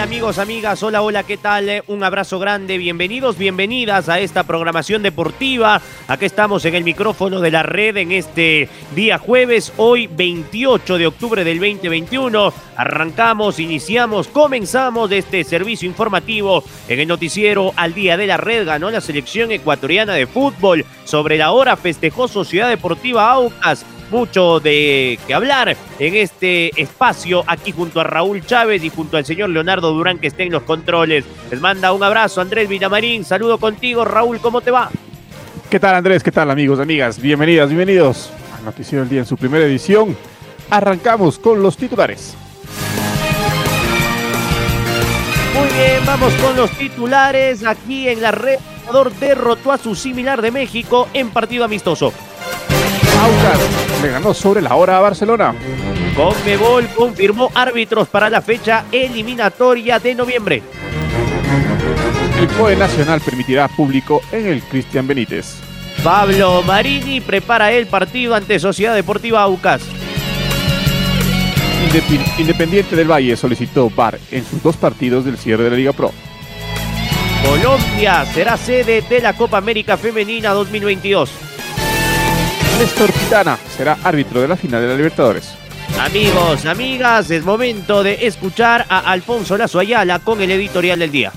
Hola, ¿qué tal amigos, amigas? Hola, hola, ¿qué tal? Un abrazo grande, bienvenidos, bienvenidas a esta programación deportiva. Aquí estamos en el micrófono de la red en este día jueves, hoy 28 de octubre del 2021. Arrancamos, iniciamos, comenzamos este servicio informativo en el noticiero al día de la red. Ganó la selección ecuatoriana de fútbol. Sobre la hora festejó Sociedad Deportiva Aucas mucho de que hablar en este espacio aquí junto a Raúl Chávez y junto al señor Leonardo Durán que está en los controles. Les manda un abrazo Andrés Villamarín, saludo contigo Raúl, ¿cómo te va? ¿Qué tal Andrés? ¿Qué tal amigos, amigas? Bienvenidas, bienvenidos al Noticiero del Día en su primera edición. Arrancamos con los titulares. Muy bien, vamos con los titulares aquí en la red. Derrotó a su similar de México en partido amistoso. Aucas le ganó sobre la hora a Barcelona. Conmebol confirmó árbitros para la fecha eliminatoria de noviembre. El COE Nacional permitirá público en el Cristian Benítez. Pablo Marini prepara el partido ante Sociedad Deportiva Aucas. Independiente del Valle solicitó VAR en sus dos partidos del cierre de la Liga Pro. Colombia será sede de la Copa América Femenina 2022. Néstor Pitana será árbitro de la final de la Libertadores. Amigos, amigas, es momento de escuchar a Alfonso Lazo Ayala con el editorial del día.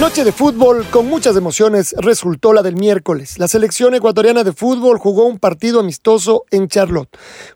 Noche de fútbol con muchas emociones resultó la del miércoles. La selección ecuatoriana de fútbol jugó un partido amistoso en Charlotte,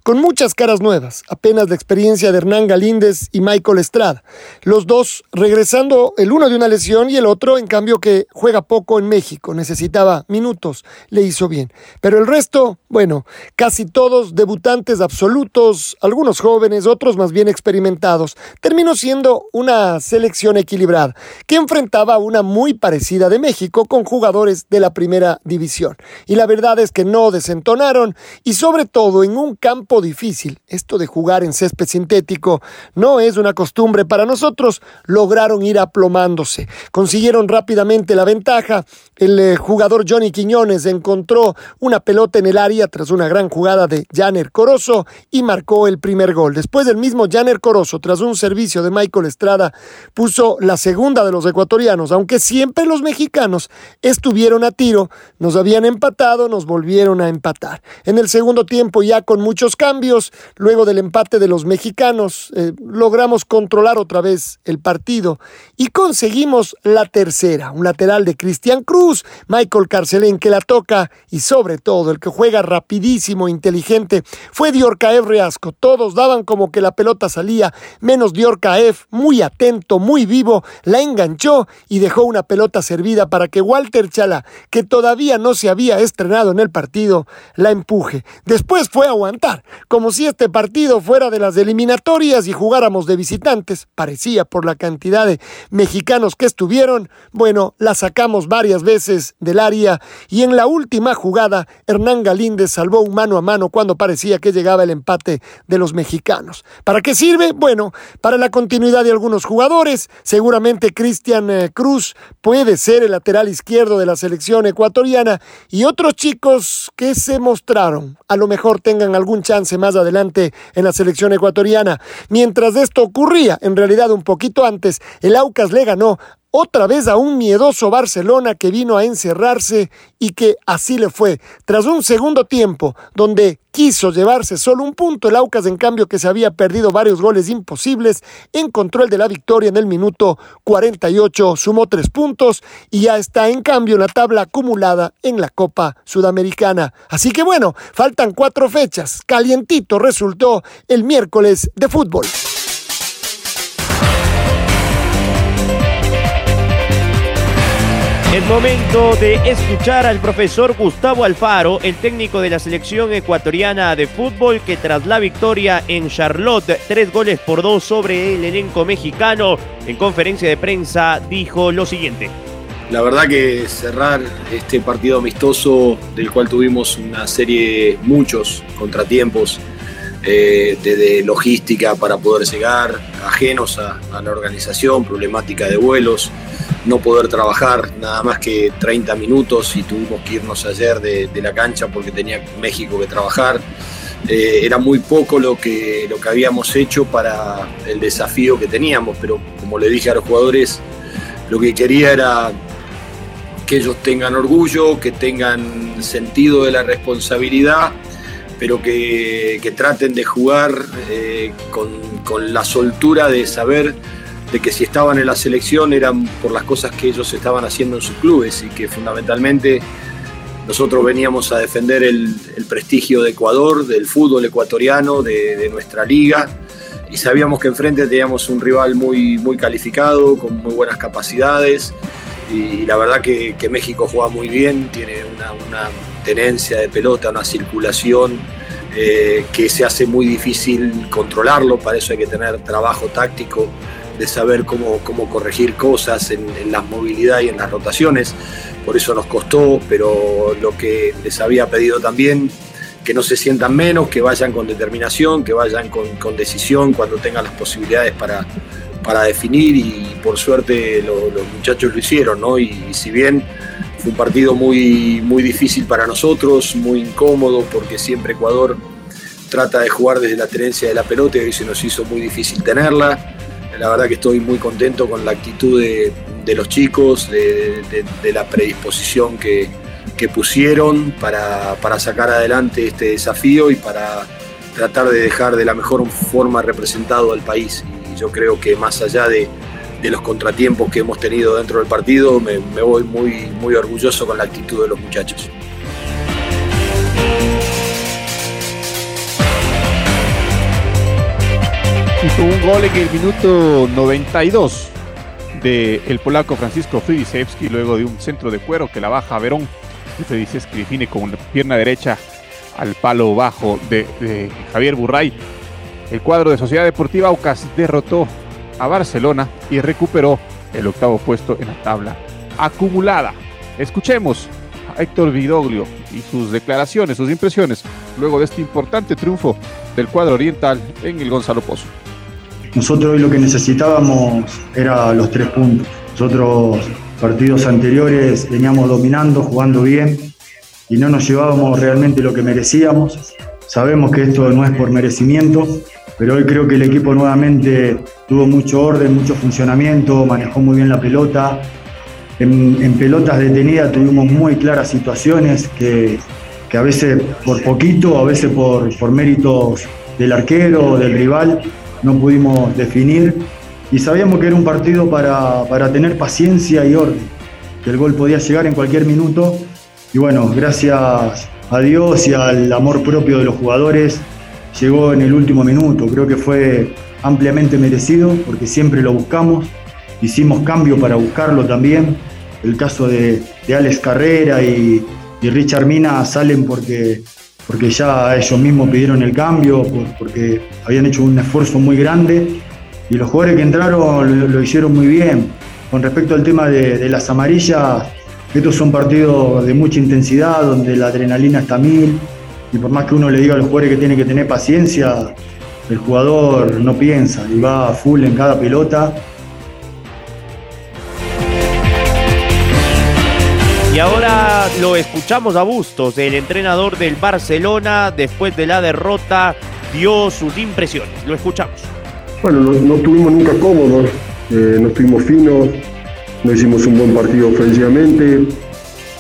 con muchas caras nuevas, apenas la experiencia de Hernán Galíndez y Michael Estrada. Los dos regresando el uno de una lesión y el otro, en cambio, que juega poco en México, necesitaba minutos, le hizo bien. Pero el resto, bueno, casi todos debutantes absolutos, algunos jóvenes, otros más bien experimentados. Terminó siendo una selección equilibrada que enfrentaba a un una muy parecida de México con jugadores de la primera división. Y la verdad es que no desentonaron y sobre todo en un campo difícil. Esto de jugar en césped sintético no es una costumbre para nosotros. Lograron ir aplomándose. Consiguieron rápidamente la ventaja. El eh, jugador Johnny Quiñones encontró una pelota en el área tras una gran jugada de Janer Corozo y marcó el primer gol. Después del mismo Janer Corozo, tras un servicio de Michael Estrada, puso la segunda de los ecuatorianos, aunque siempre los mexicanos estuvieron a tiro, nos habían empatado, nos volvieron a empatar. En el segundo tiempo, ya con muchos cambios, luego del empate de los mexicanos, eh, logramos controlar otra vez el partido y conseguimos la tercera, un lateral de Cristian Cruz, Michael Carcelén que la toca y sobre todo el que juega rapidísimo, inteligente, fue Diorcaev Reasco. Todos daban como que la pelota salía, menos Diorcaev, muy atento, muy vivo, la enganchó y dejó dejó una pelota servida para que Walter Chala, que todavía no se había estrenado en el partido, la empuje. Después fue a aguantar, como si este partido fuera de las eliminatorias y jugáramos de visitantes, parecía por la cantidad de mexicanos que estuvieron. Bueno, la sacamos varias veces del área y en la última jugada Hernán Galíndez salvó mano a mano cuando parecía que llegaba el empate de los mexicanos. ¿Para qué sirve? Bueno, para la continuidad de algunos jugadores, seguramente Cristian eh, Puede ser el lateral izquierdo de la selección ecuatoriana y otros chicos que se mostraron a lo mejor tengan algún chance más adelante en la selección ecuatoriana. Mientras esto ocurría, en realidad un poquito antes, el Aucas le ganó otra vez a un miedoso Barcelona que vino a encerrarse y que así le fue. Tras un segundo tiempo donde quiso llevarse solo un punto, el Aucas en cambio que se había perdido varios goles imposibles, encontró el de la victoria en el minuto 48, sumó tres puntos y ya está en cambio la tabla acumulada en la Copa Sudamericana. Así que bueno, faltan cuatro fechas. Calientito resultó el miércoles de fútbol. Es momento de escuchar al profesor Gustavo Alfaro, el técnico de la selección ecuatoriana de fútbol, que tras la victoria en Charlotte, tres goles por dos sobre el elenco mexicano, en conferencia de prensa dijo lo siguiente. La verdad que cerrar este partido amistoso, del cual tuvimos una serie, muchos contratiempos, eh, desde logística para poder llegar, ajenos a, a la organización, problemática de vuelos, no poder trabajar nada más que 30 minutos y tuvimos que irnos ayer de, de la cancha porque tenía México que trabajar. Eh, era muy poco lo que, lo que habíamos hecho para el desafío que teníamos, pero como le dije a los jugadores, lo que quería era que ellos tengan orgullo, que tengan sentido de la responsabilidad, pero que, que traten de jugar eh, con, con la soltura de saber de que si estaban en la selección eran por las cosas que ellos estaban haciendo en sus clubes y que fundamentalmente nosotros veníamos a defender el, el prestigio de Ecuador, del fútbol ecuatoriano, de, de, nuestra liga. Y sabíamos que enfrente teníamos un rival muy, muy calificado, con muy buenas capacidades y la verdad que, que México juega muy bien, tiene una, una, tenencia de pelota, una circulación eh, que se hace muy difícil controlarlo, para eso hay que tener trabajo táctico de saber cómo, cómo corregir cosas en, en la movilidad y en las rotaciones. Por eso nos costó, pero lo que les había pedido también, que no se sientan menos, que vayan con determinación, que vayan con, con decisión cuando tengan las posibilidades para, para definir y por suerte lo, los muchachos lo hicieron, ¿no? Y, si bien fue un partido muy, muy difícil para nosotros, muy incómodo, porque siempre Ecuador trata de jugar desde la tenencia de la pelota y se nos hizo muy difícil tenerla la verdad que estoy muy contento con la actitud de, los chicos, de, la predisposición que, pusieron para, sacar adelante este desafío y para tratar de dejar de la mejor forma representado al país. Y yo creo que más allá de, los contratiempos que hemos tenido dentro del partido, me, voy muy, orgulloso con la actitud de los muchachos. hizo un gol en el minuto 92 del el polaco Francisco Fridisewski luego de un centro de cuero que la baja a Verón. Fridisewski define con la pierna derecha al palo bajo de, de, Javier Burray. El cuadro de Sociedad Deportiva Aucas derrotó a Barcelona y recuperó el octavo puesto en la tabla acumulada. Escuchemos a Héctor Vidoglio y sus declaraciones, sus impresiones luego de este importante triunfo del cuadro oriental en el Gonzalo Pozo. Nosotros hoy lo que necesitábamos era los tres puntos. Nosotros partidos anteriores veníamos dominando, jugando bien y no nos llevábamos realmente lo que merecíamos. Sabemos que esto no es por merecimiento, pero hoy creo que el equipo nuevamente tuvo mucho orden, mucho funcionamiento, manejó muy bien la pelota. En, pelotas detenidas tuvimos muy claras situaciones que, que a veces por poquito, a veces por, por méritos del arquero o del rival, no pudimos definir y sabíamos que era un partido para, para, tener paciencia y orden, que el gol podía llegar en cualquier minuto y bueno, gracias a Dios y al amor propio de los jugadores, llegó en el último minuto, creo que fue ampliamente merecido porque siempre lo buscamos, hicimos cambio para buscarlo también, el caso de, de Alex Carrera y, y Richard Mina salen porque porque ya ellos mismos pidieron el cambio, porque habían hecho un esfuerzo muy grande. Y los jugadores que entraron lo, hicieron muy bien. Con respecto al tema de, las amarillas, estos son partidos de mucha intensidad, donde la adrenalina está a mil, y por más que uno le diga a los jugadores que tienen que tener paciencia, el jugador no piensa y va a full en cada pelota Y ahora lo escuchamos a Bustos, el entrenador del Barcelona, después de la derrota, dio sus impresiones. Lo escuchamos. Bueno, no, no estuvimos nunca cómodos, eh, no estuvimos finos, no hicimos un buen partido ofensivamente,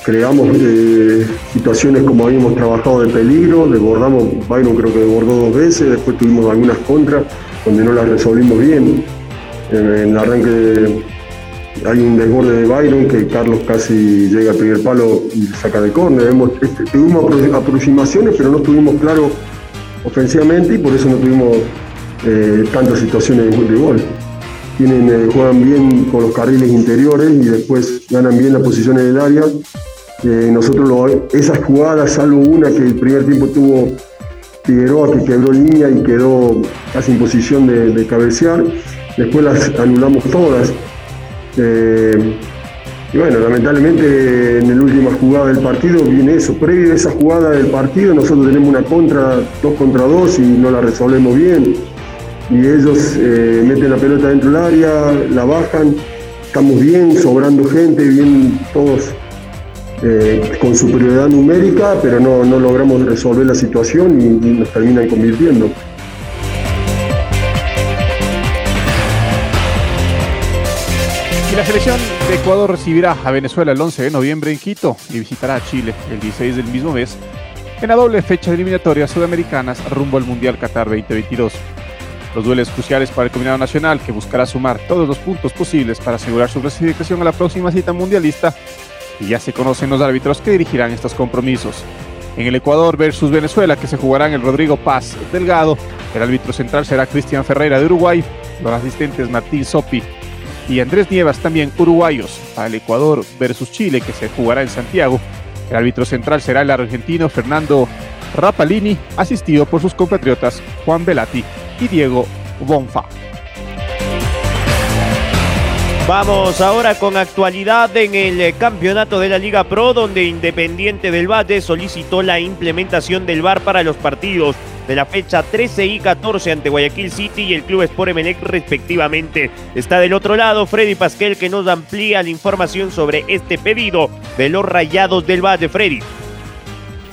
creamos eh, situaciones como habíamos trabajado de peligro, desbordamos, Byron creo que desbordó dos veces, después tuvimos algunas contras donde no las resolvimos bien. En el arranque hay un desborde de Byron que Carlos casi llega al primer palo y saca de córner. Este, tuvimos aproximaciones, pero no estuvimos claros ofensivamente y por eso no tuvimos eh, tantas situaciones de, gol. Tienen, eh, juegan bien con los carriles interiores y después ganan bien las posiciones del área. Eh, nosotros esas jugadas, salvo una que el primer tiempo tuvo Figueroa que quebró línea y quedó casi en posición de, cabecear, después las anulamos todas. y bueno, lamentablemente en la última jugada del partido viene eso. Previo a esa jugada del partido, nosotros tenemos una contra, dos contra dos y no la resolvemos bien y ellos eh, meten la pelota dentro del área, la bajan, estamos bien, sobrando gente, bien todos eh, con superioridad numérica, pero no, logramos resolver la situación y, nos terminan convirtiendo. Y la selección de Ecuador recibirá a Venezuela el 11 de noviembre en Quito y visitará a Chile el 16 del mismo mes en la doble fecha de eliminatorias sudamericanas rumbo al Mundial Qatar 2022. Los duelos cruciales para el combinado nacional, que buscará sumar todos los puntos posibles para asegurar su clasificación a la próxima cita mundialista, y ya se conocen los árbitros que dirigirán estos compromisos. En el Ecuador versus Venezuela, que se jugará en el Rodrigo Paz Delgado, el árbitro central será Cristian Ferreira de Uruguay, los asistentes Martín Sopi y Andrés Nievas, también uruguayos. El Ecuador versus Chile, que se jugará en Santiago, el árbitro central será el argentino Fernando Rapalini, asistido por sus compatriotas Juan Velati y Diego Bonfa. Vamos ahora con actualidad en el campeonato de la Liga Pro, donde Independiente del Valle solicitó la implementación del VAR para los partidos de la fecha 13 y 14 ante Guayaquil City y el Club Sport Emelec respectivamente. Está del otro lado Freddy Pasquel que nos amplía la información sobre este pedido de los Rayados del Valle. Freddy.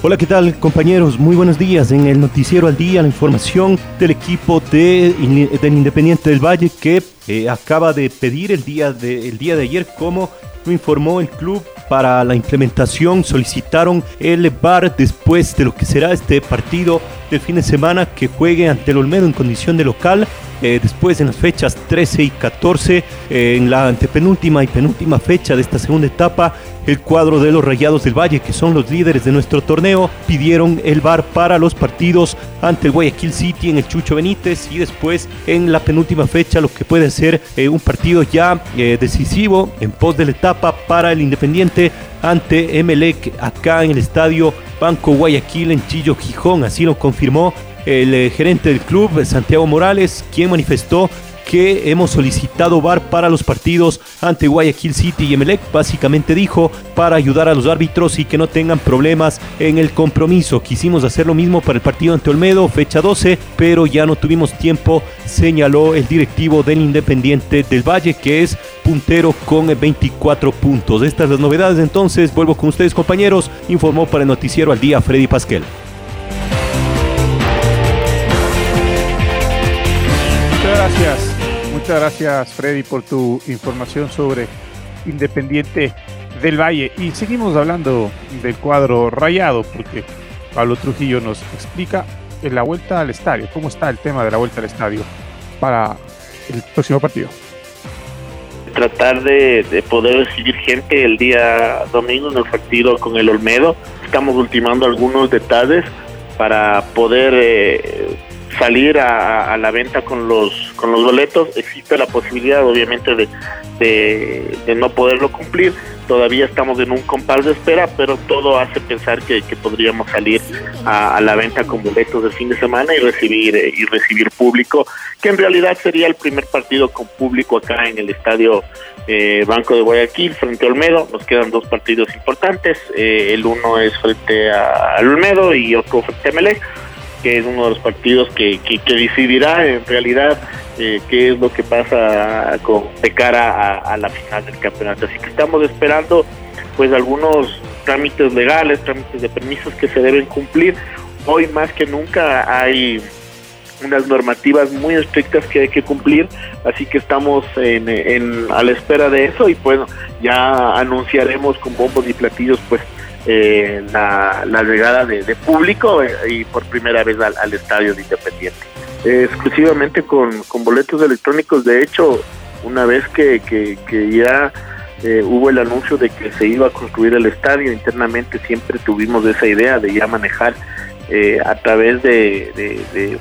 Hola, ¿qué tal compañeros? Muy buenos días. En el noticiero al día, la información del equipo de, del Independiente del Valle que eh, acaba de pedir el día de, el día de ayer, como lo informó el club, para la implementación solicitaron el VAR después de lo que será este partido del fin de semana que juegue ante el Olmedo en condición de local eh, después en las fechas 13 y 14, eh, en la antepenúltima y penúltima fecha de esta segunda etapa, el cuadro de los Rayados del Valle, que son los líderes de nuestro torneo, pidieron el VAR para los partidos ante el Guayaquil City en el Chucho Benítez y después en la penúltima fecha lo que puede ser eh, un partido ya decisivo en pos de la etapa para el Independiente ante Emelec acá en el estadio Banco Guayaquil en Chillo Gijón, así lo confirmó el eh, gerente del club, Santiago Morales, quien manifestó que hemos solicitado VAR para los partidos ante Guayaquil City y Emelec. Básicamente dijo para ayudar a los árbitros y que no tengan problemas en el compromiso. Quisimos hacer lo mismo para el partido ante Olmedo, fecha 12, pero ya no tuvimos tiempo, señaló el directivo del Independiente del Valle, que es puntero con 24 puntos. Estas las novedades entonces. Vuelvo con ustedes compañeros. Informó para el noticiero al día Freddy Pasquel. Gracias. Muchas gracias, Freddy, por tu información sobre Independiente del Valle. Y seguimos hablando del cuadro rayado, porque Pablo Trujillo nos explica en la vuelta al estadio, cómo está el tema de la vuelta al estadio para el próximo partido. Tratar de, poder recibir gente el día domingo en el partido con el Olmedo. Estamos ultimando algunos detalles para poder eh, salir a, la venta con los con los boletos existe la posibilidad obviamente de, de, no poderlo cumplir. Todavía estamos en un compás de espera pero todo hace pensar que, podríamos salir a, la venta con boletos de fin de semana y recibir y recibir público que en realidad sería el primer partido con público acá en el estadio eh, Banco de Guayaquil frente a Olmedo. Nos quedan dos partidos importantes eh, el uno es frente a, al Olmedo y otro frente a Melec que es uno de los partidos que, que, decidirá en realidad eh, qué es lo que pasa con, de cara a, la final del campeonato. Así que estamos esperando pues algunos trámites legales, trámites de permisos que se deben cumplir. Hoy más que nunca hay unas normativas muy estrictas que hay que cumplir, así que estamos en, a la espera de eso y bueno, ya anunciaremos con bombos y platillos pues eh, la, llegada de, público eh, y por primera vez al, estadio de Independiente. exclusivamente con, boletos electrónicos, de hecho, una vez que, ya eh, hubo el anuncio de que se iba a construir el estadio, internamente siempre tuvimos esa idea de ya manejar a través de,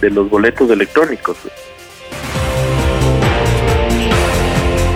de los boletos electrónicos.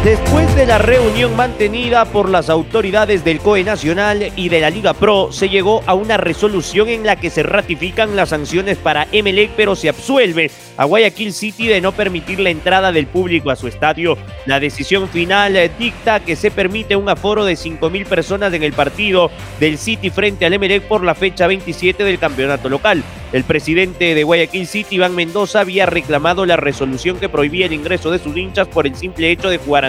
Después de la reunión mantenida por las autoridades del COE Nacional y de la Liga Pro, se llegó a una resolución en la que se ratifican las sanciones para Emelec, pero se absuelve a Guayaquil City de no permitir la entrada del público a su estadio. La decisión final dicta que se permite un aforo de 5.000 personas en el partido del City frente al Emelec por la fecha 27 del campeonato local. El presidente de Guayaquil City, Iván Mendoza, había reclamado la resolución que prohibía el ingreso de sus hinchas por el simple hecho de jugar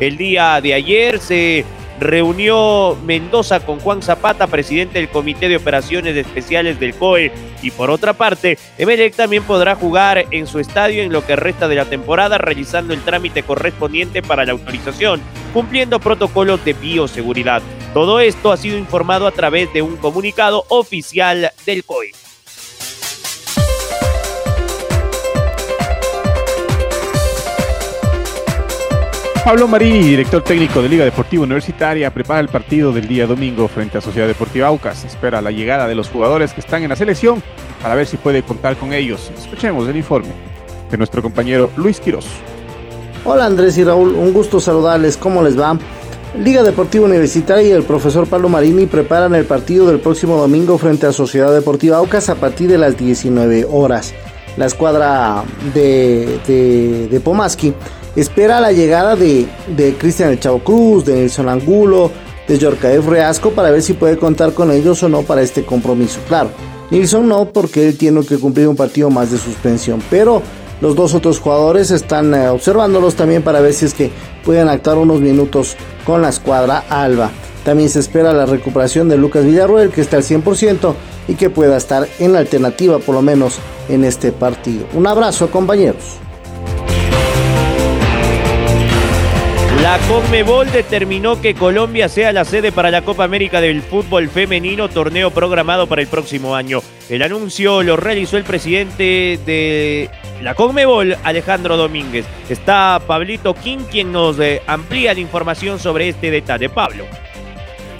El día de ayer se reunió Mendoza con Juan Zapata, presidente del Comité de Operaciones Especiales del COE. Y por otra parte, Emelec también podrá jugar en su estadio en lo que resta de la temporada, realizando el trámite correspondiente para la autorización, cumpliendo protocolos de bioseguridad. Todo esto ha sido informado a través de un comunicado oficial del COE. Pablo Marini, director técnico de Liga Deportiva Universitaria, prepara el partido del día domingo frente a Sociedad Deportiva Aucas. Espera la llegada de los jugadores que están en la selección para ver si puede contar con ellos. Escuchemos el informe de nuestro compañero Luis Quiroz. Hola Andrés y Raúl, un gusto saludarles. ¿Cómo les va? Liga Deportiva Universitaria y el profesor Pablo Marini preparan el partido del próximo domingo frente a Sociedad Deportiva Aucas a partir de las 19 horas. La escuadra de, de, de Pomaski espera la llegada de, Cristian El Chavo Cruz, de Nelson Angulo, de Yorkaev Reasco para ver si puede contar con ellos o no para este compromiso. Claro, Nilsson no porque él tiene que cumplir un partido más de suspensión, pero los dos otros jugadores están eh, observándolos también para ver si es que pueden actuar unos minutos con la escuadra alba. También se espera la recuperación de Lucas Villarroel que está al 100% y que pueda estar en la alternativa por lo menos en este partido. Un abrazo compañeros. La Conmebol determinó que Colombia sea la sede para la Copa América del Fútbol Femenino, torneo programado para el próximo año. El anuncio lo realizó el presidente de la Conmebol, Alejandro Domínguez. Está Pablito King, quien nos eh, amplía la información sobre este detalle. Pablo.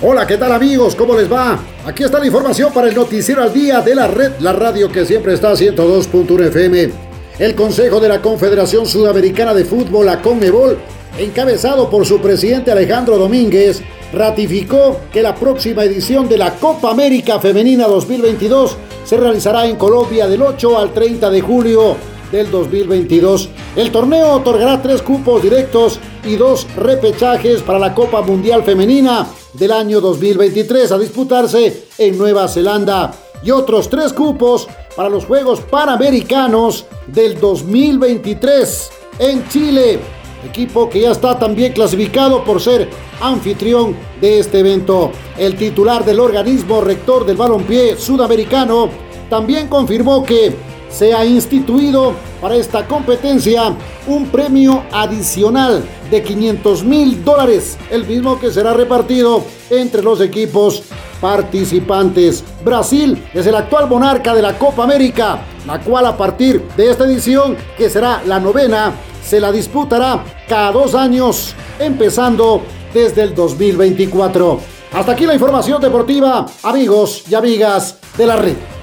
Hola, ¿qué tal amigos? ¿Cómo les va? Aquí está la información para el noticiero al día de la red, la radio que siempre está a 102.1 FM. El Consejo de la Confederación Sudamericana de Fútbol, la Conmebol, encabezado por su presidente Alejandro Domínguez, ratificó que la próxima edición de la Copa América Femenina 2022 se realizará en Colombia del 8 al 30 de julio del 2022. El torneo otorgará tres cupos directos y dos repechajes para la Copa Mundial Femenina del año 2023 a disputarse en Nueva Zelanda y otros tres cupos para los Juegos Panamericanos del 2023 en Chile equipo que ya está también clasificado por ser anfitrión de este evento. El titular del organismo rector del balompié sudamericano también confirmó que se ha instituido para esta competencia un premio adicional de 500 mil dólares, el mismo que será repartido entre los equipos participantes. Brasil es el actual monarca de la Copa América, la cual a partir de esta edición, que será la novena, se la disputará cada dos años, empezando desde el 2024. Hasta aquí la información deportiva, amigos y amigas de la red.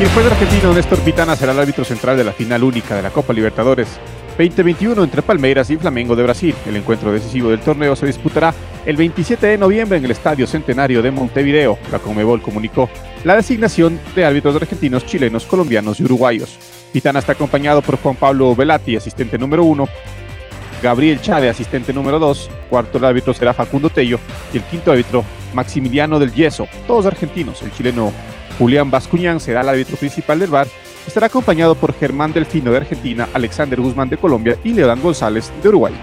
Y el juez argentino Néstor Pitana será el árbitro central de la final única de la Copa Libertadores 2021 entre Palmeiras y Flamengo de Brasil. El encuentro decisivo del torneo se disputará el 27 de noviembre en el Estadio Centenario de Montevideo. La Conmebol comunicó la designación de árbitros argentinos, chilenos, colombianos y uruguayos. Pitana está acompañado por Juan Pablo Velati, asistente número uno, Gabriel Chade, asistente número 2, cuarto el árbitro será Facundo Tello y el quinto árbitro Maximiliano del Yeso, todos argentinos. El chileno Julián Bascuñán será el árbitro principal del bar Estará acompañado por Germán Delfino de Argentina, Alexander Guzmán de Colombia y Leodán González de Uruguay.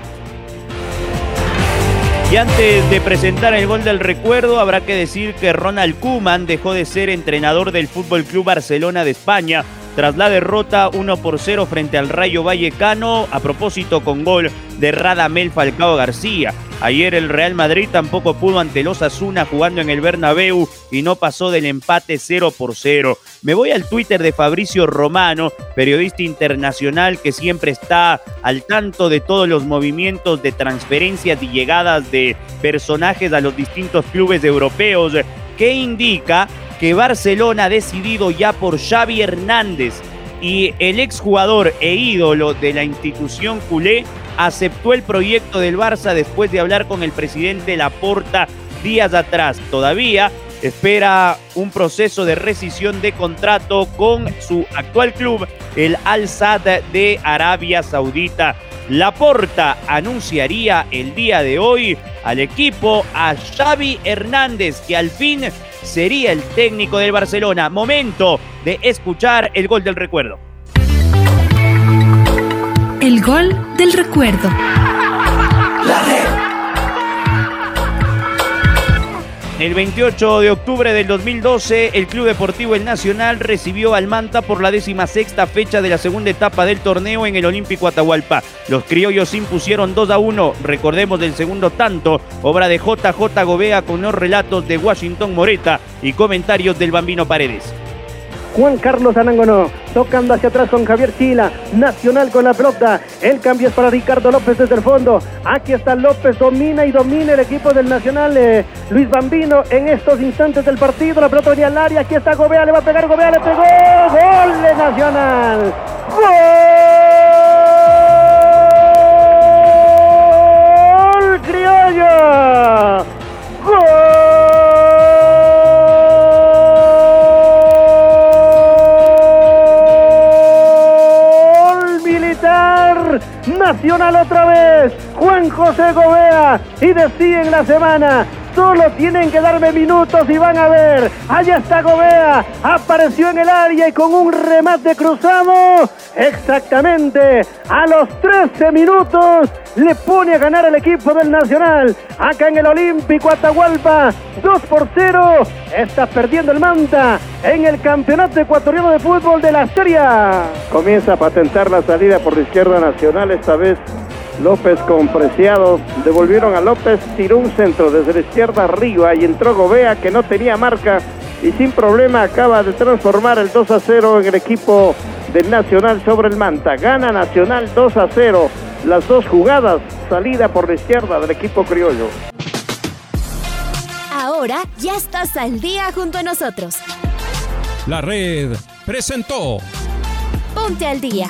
Y antes de presentar el gol del recuerdo, habrá que decir que Ronald Koeman dejó de ser entrenador del Fútbol Club Barcelona de España tras la derrota 1 por 0 frente al Rayo Vallecano, a propósito con gol de Radamel Falcao García. Ayer el Real Madrid tampoco pudo ante los Asuna jugando en el Bernabéu y no pasó del empate 0 por 0. Me voy al Twitter de Fabricio Romano, periodista internacional que siempre está al tanto de todos los movimientos de transferencias y llegadas de personajes a los distintos clubes europeos, que indica que Barcelona ha decidido ya por Xavi Hernández y el exjugador e ídolo de la institución culé aceptó el proyecto del Barça después de hablar con el presidente Laporta días atrás. Todavía espera un proceso de rescisión de contrato con su actual club, el Al Sadd de Arabia Saudita. Laporta anunciaría el día de hoy al equipo a Xavi Hernández, que al fin sería el técnico del Barcelona. Momento de escuchar el gol del recuerdo. El gol del recuerdo. El 28 de octubre del 2012, el Club Deportivo El Nacional recibió al Manta por la décima sexta fecha de la segunda etapa del torneo en el Olímpico Atahualpa. Los criollos impusieron 2 a 1, recordemos del segundo tanto, obra de JJ Gobea con los relatos de Washington Moreta y comentarios del Bambino Paredes. Juan Carlos Anangono, tocando hacia atrás con Javier Chila, Nacional con la pelota, el cambio es para Ricardo López desde el fondo, aquí está López, domina y domina el equipo del Nacional, eh, Luis Bambino en estos instantes del partido, la pelota venía al área, aquí está Gobea, le va a pegar Gobea, le pegó, gol de Nacional, gol criollo, gol Nacional otra vez, Juan José Gobea, y decía en la semana, Solo tienen que darme minutos y van a ver. Allá está Gobea. Apareció en el área y con un remate cruzado. Exactamente a los 13 minutos le pone a ganar el equipo del Nacional. Acá en el Olímpico Atahualpa. 2 por 0. Está perdiendo el Manta en el Campeonato Ecuatoriano de Fútbol de la Serie. Comienza a patentar la salida por la izquierda nacional. Esta vez López con Preciado, devolvieron a López, tiró un centro desde la izquierda arriba y entró Gobea que no tenía marca y sin problema acaba de transformar el 2 a 0 en el equipo del Nacional sobre el Manta. Gana Nacional 2 a 0. Las dos jugadas, salida por la izquierda del equipo criollo. Ahora ya estás al día junto a nosotros. La red presentó Ponte al día.